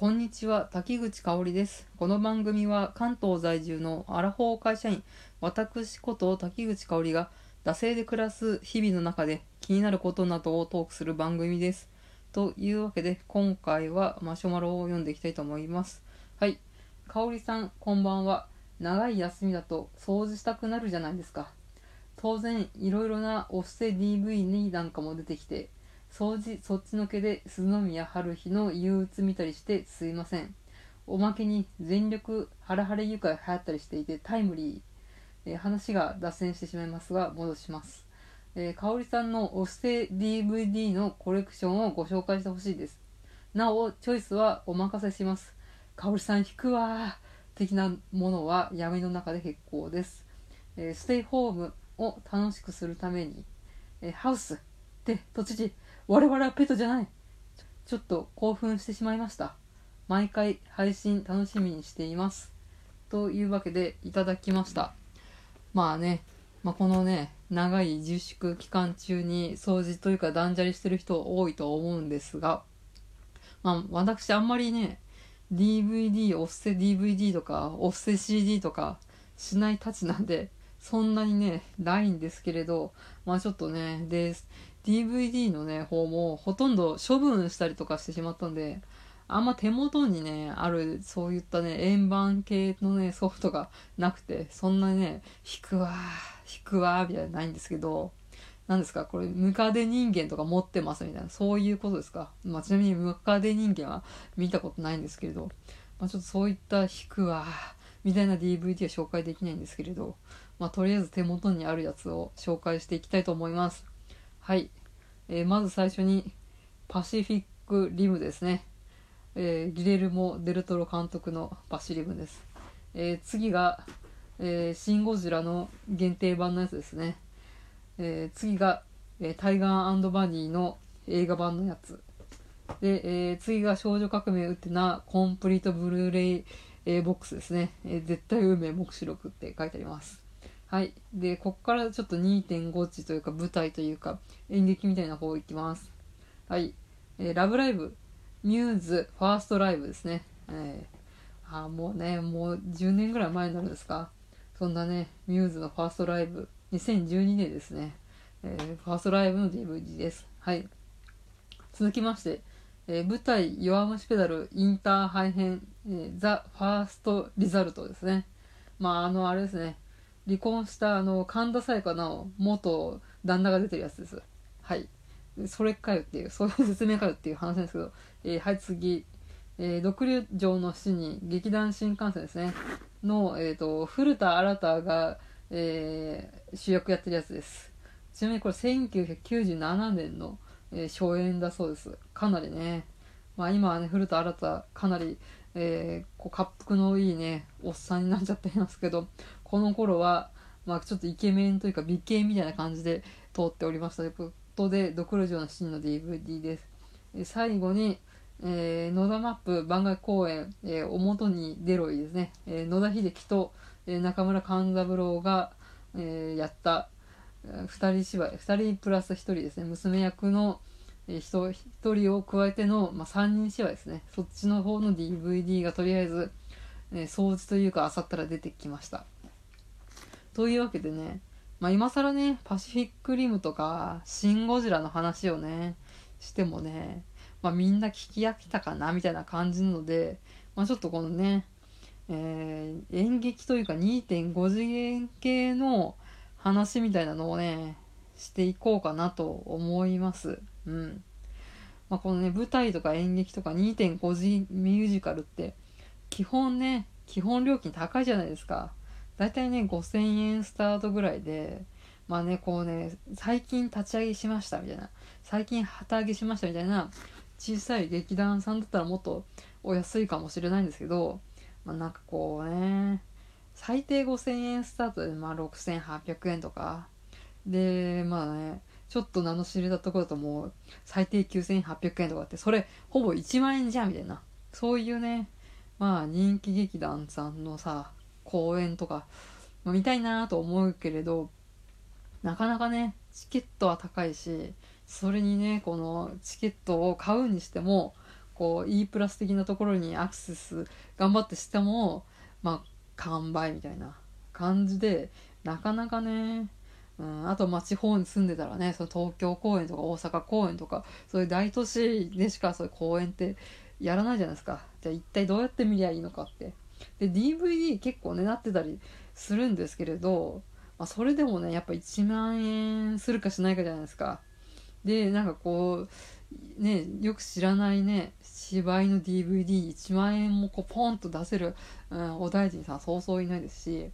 こんにちは、滝口香織です。この番組は関東在住のアラフォー会社員、私こと滝口香織が、惰性で暮らす日々の中で気になることなどをトークする番組です。というわけで、今回はマシュマロを読んでいきたいと思います。はい。香織さん、こんばんは。長い休みだと掃除したくなるじゃないですか。当然、いろいろなお布施 DVD なんかも出てきて、掃除そっちのけで鈴宮春日の憂鬱見たりしてすいません。おまけに全力ハラハラ愉快流行ったりしていてタイムリー、えー話が脱線してしまいますが戻します、えー、香織さんのお布施 DVD のコレクションをご紹介してほしいです。なおチョイスはお任せします。香織さん引くわ的なものは闇の中で結構です、えーステイホームを楽しくするために、えーハウスって都知事我々はペットじゃない。ちょっと興奮してしまいました。毎回配信楽しみにしています。というわけでいただきました。まあね、まあ、このね長い自粛期間中に掃除というか断捨離してる人多いと思うんですがまあ私あんまりね DVD お布施 DVD とかお布施 CD とかしないたちなんでそんなにねないんですけれどまあちょっとねで DVD のね方もほとんど処分したりとかしてしまったんであんま手元にねあるそういったね円盤系のねソフトがなくてそんなね引くわー引くわみたいなないんですけど何ですかこれムカデ人間とか持ってますみたいなそういうことですか、まあ、ちなみにムカデ人間は見たことないんですけれど、まあ、ちょっとそういった引くわみたいな DVD は紹介できないんですけれど、まあ、とりあえず手元にあるやつを紹介していきたいと思います。はい、えーまず最初にパシフィックリムですね、えーギレルモ・デルトロ監督のパシリムです、えー次が、えシン・ゴジラの限定版のやつですね、え次が、えタイガーバニーの映画版のやつ。で、え次が少女革命ウテナコンプリートブルーレイ、えボックスですね、え絶対運命目視録って書いてあります。はい。で、こっからちょっと2.5値というか舞台というか演劇みたいな方行きます。はい。えーラブライブ、ミューズ、ファーストライブですね。えー、あもうね、もう10年ぐらい前になるんですか。そんなね、ミューズのファーストライブ、2012年ですね。えーファーストライブの DVD です。はい。続きまして、えー舞台「弱虫ペダルインターハイ編、えーザ・ファースト・リザルト」ですねまああのあれですね離婚したあの神田沙也加の元旦那が出てるやつです。はい。それかよっていうそういう説明かよっていう話なんですけど、えーはい次、えー、独竜城の死に劇団新幹線ですね。の、えー、と古田新太が、えー主役やってるやつです。ちなみにこれ1997年の、えー初演だそうです。かなりね。まあ今はね古田新太かなり、えーこう滑腹のいいねおっさんになっちゃっていますけど。この頃はまあちょっとイケメンというか美形みたいな感じで通っておりました。ということで「ドクロ城のシーン」の DVD です。え最後に、えー野田マップ番外公演「えーおもとに出ろい」ですね、えー野田秀樹と、えー中村勘三郎が、えーやったえー二人芝居二人プラス一人ですね。娘役のえ人一人を加えての、まあ、3人芝居ですね。そっちの方の DVD がとりあえず、えー掃除というかあさったら出てきました。というわけでね、まあ、今更ねパシフィックリムとかシン・ゴジラの話をねしてもね、まあ、みんな聞き飽きたかなみたいな感じなので、まあ、ちょっとこのね、えー演劇というか2.5次元系の話みたいなのをねしていこうかなと思います。うん。まあこのね舞台とか演劇とか2.5次ミュージカルって基本ね基本料金高いじゃないですか。だいたいね5000円スタートぐらいでまあねこうね最近立ち上げしましたみたいな最近旗揚げしましたみたいな小さい劇団さんだったらもっとお安いかもしれないんですけどまあなんかこうね最低5000円スタートでまあ6800円とかでまあねちょっと名の知れたところだともう最低9800円とかってそれほぼ1万円じゃんみたいなそういうねまあ人気劇団さんのさ公演とか、まあ見たいなと思うけれどなかなかねチケットは高いしそれにねこのチケットを買うにしてもこう E プラス的なところにアクセス頑張ってしてもまあ完売みたいな感じでなかなかねうん、あとまあ地方に住んでたらねその東京公演とか大阪公演とかそういう大都市でしかそういう公演ってやらないじゃないですか。じゃあ一体どうやって見りゃいいのかって。で DVD 結構ねなってたりするんですけれど、まあ、それでもねやっぱ1万円するかしないかじゃないですか。でなんかこうねよく知らないね芝居の DVD1 万円もこうポンと出せる、うん、お大臣さんそうそういないですし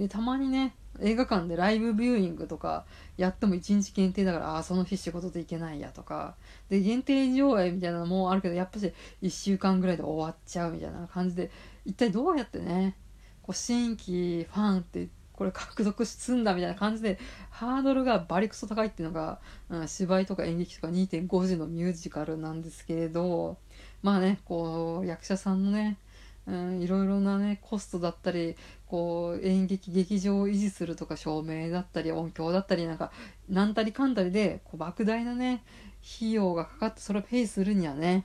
でたまにね映画館でライブビューイングとかやっても1日限定だからああその日仕事で行けないやとか。で限定上映みたいなのもあるけどやっぱし1週間ぐらいで終わっちゃうみたいな感じで一体どうやってねこう新規ファンってこれ獲得すんだみたいな感じでハードルがバリクソ高いっていうのが、うん、芝居とか演劇とか2.5時のミュージカルなんですけれどまあねこう役者さんのねうん、いろいろなねコストだったりこう演劇劇場を維持するとか照明だったり音響だったりなんか何たりかんたりでこう莫大なね費用がかかってそれをペイするにはね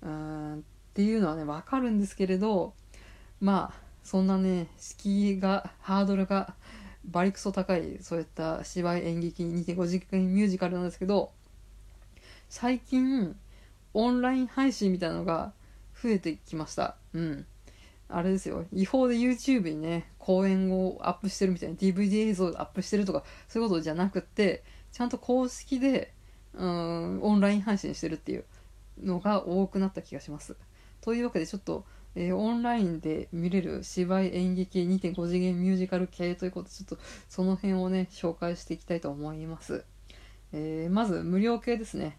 うんっていうのはね分かるんですけれどまあそんなね敷居がハードルがバリクソ高いそういった芝居演劇2.5時間ミュージカルなんですけど最近オンライン配信みたいなのが増えてきました。うん。あれですよ。違法で YouTube にね、公演をアップしてるみたいな DVD 映像アップしてるとか、そういうことじゃなくって、ちゃんと公式で、うん、オンライン配信してるっていうのが多くなった気がします。というわけでちょっと、えー、オンラインで見れる芝居演劇2.5次元ミュージカル系ということで、ちょっとその辺をね、紹介していきたいと思います。えー、まず無料系ですね。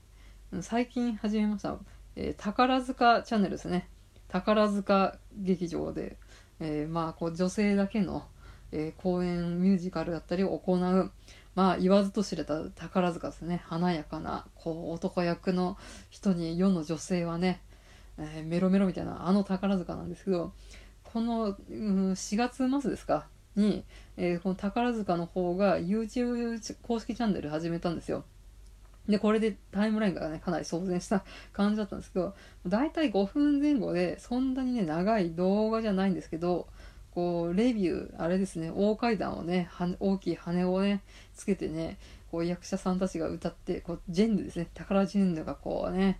最近始めました。えー、宝塚チャンネルですね。宝塚劇場で、えー、まあこう女性だけの、えー、公演ミュージカルだったりを行う、まあ言わずと知れた宝塚ですね。華やかな、こう男役の人に世の女性はね、えー、メロメロみたいなあの宝塚なんですけど、この、うん、4月末ですかに、えー、この宝塚の方が YouTube 公式チャンネル始めたんですよ。で、これでタイムラインがね、かなり騒然した感じだったんですけど、だいたい5分前後で、そんなにね、長い動画じゃないんですけど、こう、レビュー、あれですね、大階段をね、大きい羽をね、つけてね、こう、役者さんたちが歌って、こう、ジェンヌですね、宝ジェンヌがこうね、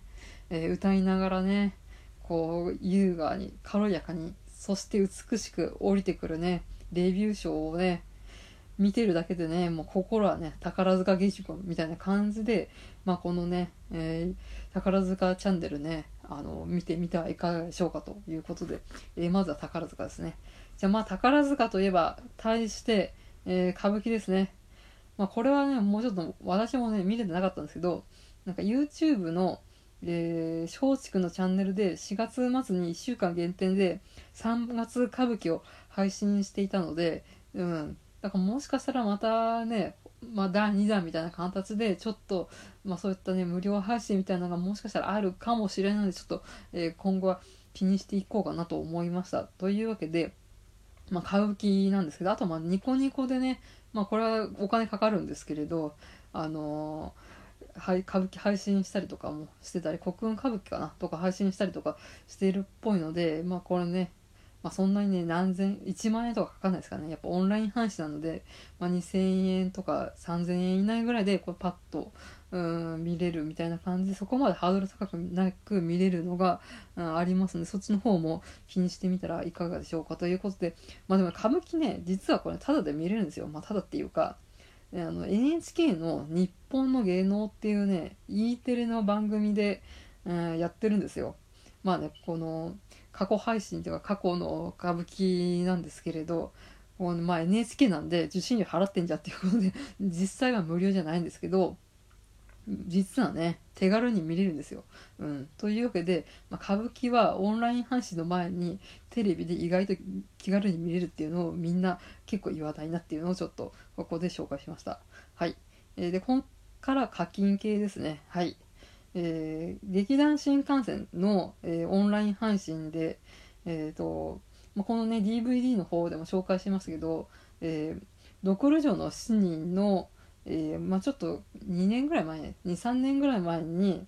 えー、歌いながらね、こう、優雅に、軽やかに、そして美しく降りてくるね、レビュー賞をね、見てるだけでね、もう心はね、宝塚劇場みたいな感じで、まあ、このね、えー、宝塚チャンネルね、あの、見てみてはいかがでしょうかということで、えー、まずは宝塚ですね。じゃあまあ宝塚といえば、対して、えー、歌舞伎ですね。まあこれはね、もうちょっと私もね、見れてなかったんですけど、なんか YouTube の、えー、松竹のチャンネルで4月末に1週間限定で3月歌舞伎を配信していたので、うん、だからもしかしたらまたね、まあ、第2弾みたいな形でちょっと、まあ、そういったね無料配信みたいなのがもしかしたらあるかもしれないのでちょっと、えー、今後は気にしていこうかなと思いました。というわけで、まあ、買う気なんですけどあとまあニコニコでね、まあ、これはお金かかるんですけれどあのー、はい、歌舞伎配信したりとかもしてたり国運歌舞伎かなとか配信したりとかしているっぽいのでまあこれねまあ、そんなにね何千1万円とかかかんないですからね。やっぱオンライン配信なので、まあ、2000円とか3000円以内ぐらいでこうパッとうん見れるみたいな感じでそこまでハードル高くなく見れるのが、うん、ありますのでそっちの方も気にしてみたらいかがでしょうかということで。まあでも歌舞伎ね実はこれタダで見れるんですよ。まあタダっていうかあの NHK の「日本の芸能」っていうね E テレの番組で、うん、やってるんですよ。まあねこの過去配信というか過去の歌舞伎なんですけれどこのまあ NHK なんで受信料払ってんじゃっていうことで 実際は無料じゃないんですけど実はね手軽に見れるんですよ。うん、というわけで、まあ、歌舞伎はオンライン配信の前にテレビで意外と気軽に見れるっていうのをみんな結構言わないなっていうのをちょっとここで紹介しました。はい。えー、で、こっから課金系ですね。はい。えー、劇団新幹線の、えー、オンライン配信で、えーとまあ、このね DVD の方でも紹介しますけど「えー、ドクロ城の7人の」えーまあ、ちょっと2年ぐらい前23年ぐらい前に、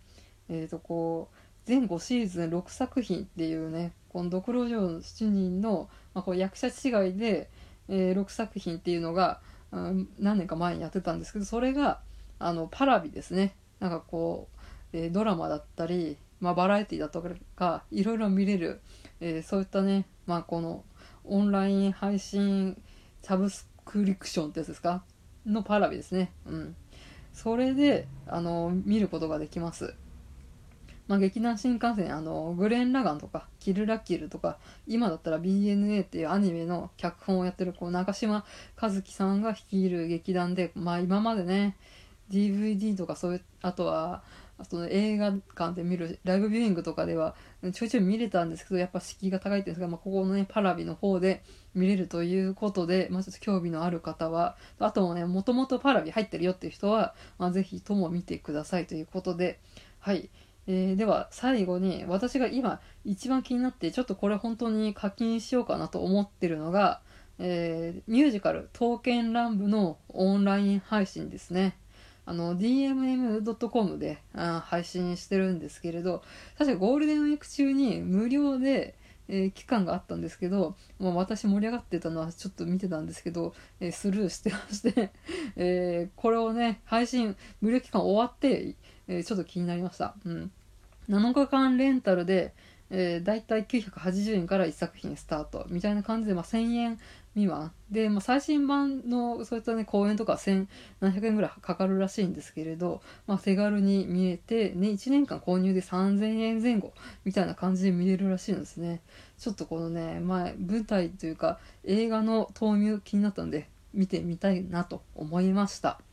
えーとこう全5シーズン6作品っていうねこの「ドクロ城7人の」まあ、こう役者違いで、えー6作品っていうのが、うん何年か前にやってたんですけどそれがあのパラビですね。なんかこう、えードラマだったり、まあ、バラエティだとかいろいろ見れる、えーそういったね、まあ、このオンライン配信サブスクリプションってやつですか？のパラビですね。うん。それであの見ることができます。まあ、劇団新幹線あのグレン・ラガンとかキル・ラッキルとか今だったら BNA っていうアニメの脚本をやってるこう長嶋一樹さんが率いる劇団で、まあ、今までね DVD とかそういうあとはその映画館で見るライブビューイングとかではちょいちょい見れたんですけどやっぱ敷居が高いっていうんですが、まあ、ここのねパラビの方で見れるということで、まあ、ちょっと興味のある方はあともねもともとパラビ入ってるよっていう人は、まあ、ぜひとも見てくださいということではい。えーでは最後に私が今一番気になってちょっとこれ本当に課金しようかなと思ってるのが、えーミュージカル「刀剣乱舞」のオンライン配信ですね。あの DMM.com であ配信してるんですけれど確かゴールデンウィーク中に無料で、えー期間があったんですけどもう私盛り上がってたのはちょっと見てたんですけど、えースルーしてまして、えーこれをね配信無料期間終わって、えちょっと気になりました、うん、7日間レンタルで、えー、だいたい980円から1作品スタートみたいな感じで、まあ、1000円未満。で、まあ、最新版のそういったね公演とか1700円ぐらいかかるらしいんですけれど、まあ、手軽に見えて、ね、1年間購入で3000円前後みたいな感じで見れるらしいんですね。ちょっとこのね、まあ、舞台というか映画の投入気になったんで見てみたいなと思いました。